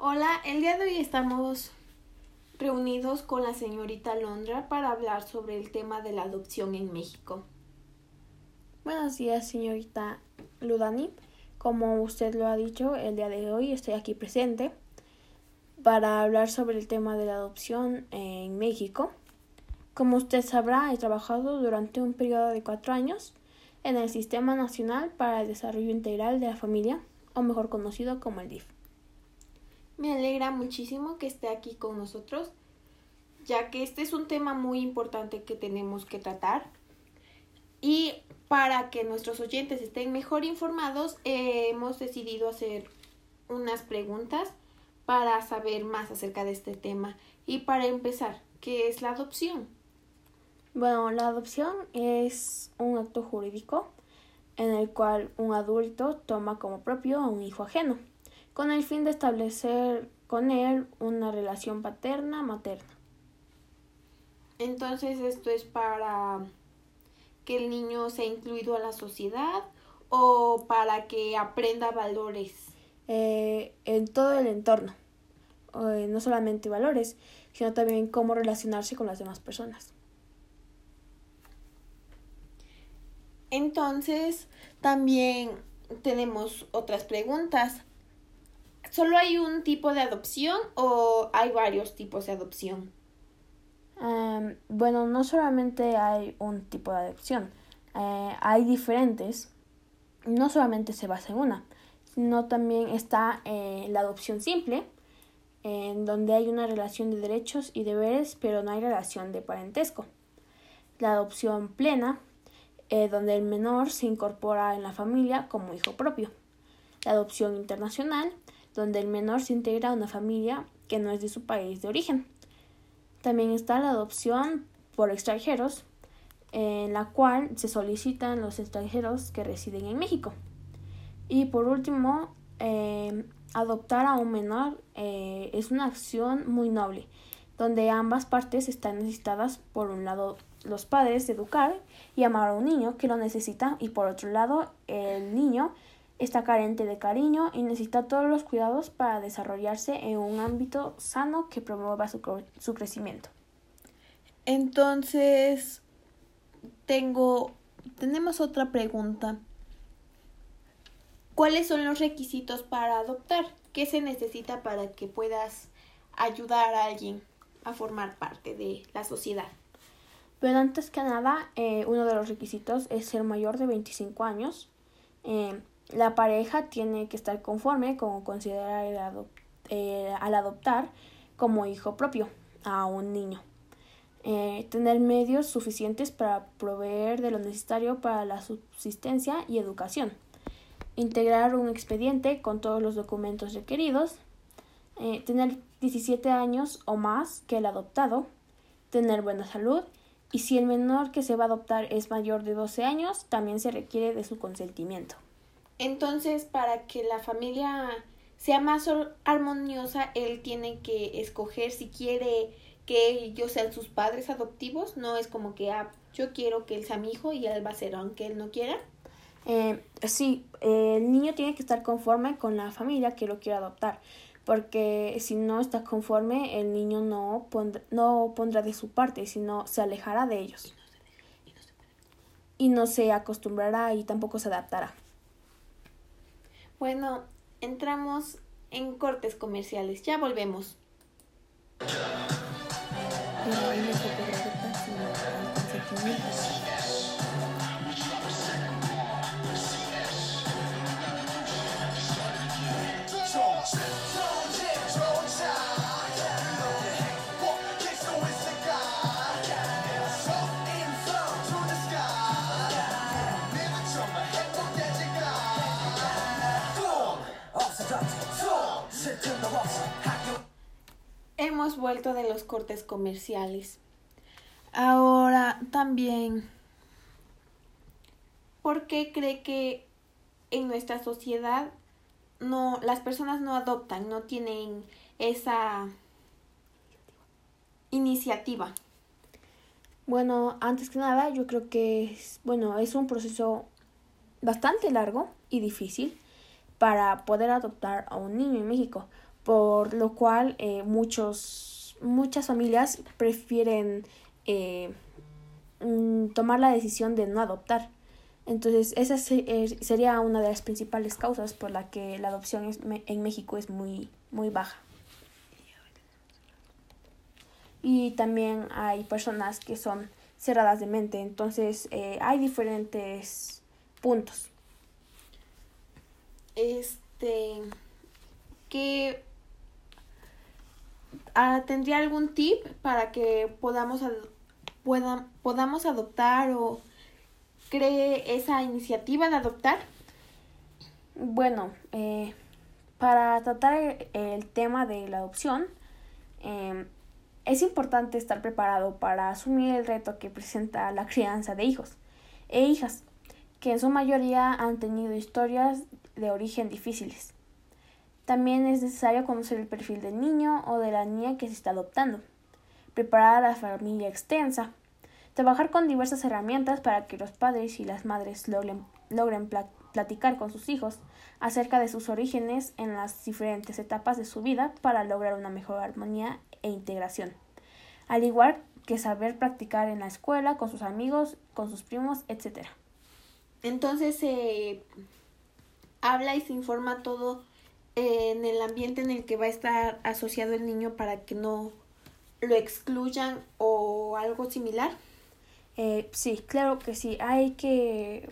Hola, el día de hoy estamos reunidos con la señorita Londra para hablar sobre el tema de la adopción en México. Buenos días, señorita Ludani. Como usted lo ha dicho, el día de hoy estoy aquí presente para hablar sobre el tema de la adopción en México. Como usted sabrá, he trabajado durante un periodo de cuatro años en el Sistema Nacional para el Desarrollo Integral de la Familia, o mejor conocido como el DIF. Me alegra muchísimo que esté aquí con nosotros, ya que este es un tema muy importante que tenemos que tratar. Y para que nuestros oyentes estén mejor informados, eh, hemos decidido hacer unas preguntas para saber más acerca de este tema. Y para empezar, ¿qué es la adopción? Bueno, la adopción es un acto jurídico en el cual un adulto toma como propio a un hijo ajeno con el fin de establecer con él una relación paterna-materna. Entonces esto es para que el niño sea incluido a la sociedad o para que aprenda valores. Eh, en todo el entorno, eh, no solamente valores, sino también cómo relacionarse con las demás personas. Entonces, también tenemos otras preguntas. ¿Solo hay un tipo de adopción o hay varios tipos de adopción? bueno, no solamente hay un tipo de adopción, eh, hay diferentes. No solamente se basa en una, sino también está eh, la adopción simple, en donde hay una relación de derechos y deberes, pero no hay relación de parentesco. La adopción plena, eh, donde el menor se incorpora en la familia como hijo propio. La adopción internacional, donde el menor se integra a una familia que no es de su país de origen. También está la adopción por extranjeros, en la cual se solicitan los extranjeros que residen en México. Y por último, eh, adoptar a un menor eh, es una acción muy noble, donde ambas partes están necesitadas, por un lado, los padres educar y amar a un niño que lo necesita, y por otro lado, el niño está carente de cariño y necesita todos los cuidados para desarrollarse en un ámbito sano que promueva su, su crecimiento. Entonces, tengo, tenemos otra pregunta. ¿Cuáles son los requisitos para adoptar? ¿Qué se necesita para que puedas ayudar a alguien a formar parte de la sociedad? Pero antes que nada, eh, uno de los requisitos es ser mayor de 25 años. Eh, la pareja tiene que estar conforme con considerar eh, al adoptar como hijo propio a un niño. Eh, tener medios suficientes para proveer de lo necesario para la subsistencia y educación. Integrar un expediente con todos los documentos requeridos. Eh, tener 17 años o más que el adoptado. Tener buena salud. Y si el menor que se va a adoptar es mayor de 12 años, también se requiere de su consentimiento. Entonces, para que la familia sea más armoniosa, él tiene que escoger si quiere que ellos sean sus padres adoptivos. No es como que ah, yo quiero que él sea mi hijo y él va a ser aunque él no quiera. Eh, sí, el niño tiene que estar conforme con la familia que lo quiere adoptar, porque si no está conforme, el niño no, no pondrá de su parte, sino se alejará de ellos. Y no se acostumbrará y tampoco se adaptará. Bueno, entramos en cortes comerciales. Ya volvemos. Hemos vuelto de los cortes comerciales. Ahora también, ¿por qué cree que en nuestra sociedad no las personas no adoptan, no tienen esa iniciativa? Bueno, antes que nada, yo creo que es, bueno, es un proceso bastante largo y difícil para poder adoptar a un niño en México, por lo cual eh, muchos, muchas familias prefieren eh, tomar la decisión de no adoptar. Entonces, esa sería una de las principales causas por la que la adopción en México es muy, muy baja. Y también hay personas que son cerradas de mente, entonces eh, hay diferentes puntos. Este, que ah, tendría algún tip para que podamos, podamos adoptar o cree esa iniciativa de adoptar? Bueno, eh, para tratar el, tema de la adopción, em, es importante estar preparado para asumir el reto que presenta la crianza de hijos e hijas, que en su mayoría han tenido historias de origen difíciles. También es necesario conocer el perfil del niño o de la niña que se está adoptando, preparar a la familia extensa, Trabajar con diversas herramientas para que los padres y las madres logren, logren platicar con sus hijos acerca de sus orígenes en las diferentes etapas de su vida para lograr una mejor armonía e integración. Al igual que saber practicar en la escuela, con sus amigos, con sus primos, etc. Entonces se habla y se informa todo en el ambiente en el que va a estar asociado el niño para que no lo excluyan o algo similar. Eh, sí, claro que sí. Hay que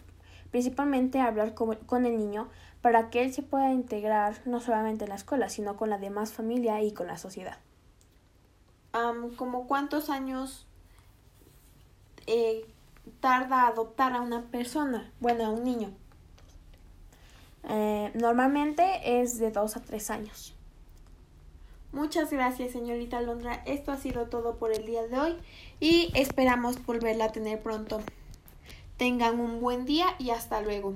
principalmente hablar con, el niño para que él se pueda integrar no solamente en la escuela, sino con la demás familia y con la sociedad. ¿Como cuántos años eh, tarda adoptar a una persona? Bueno, a un niño. Eh, normalmente es de dos a tres años. Muchas gracias, señorita Londra. Esto ha sido todo por el día de hoy y esperamos volverla a tener pronto. Tengan un buen día y hasta luego.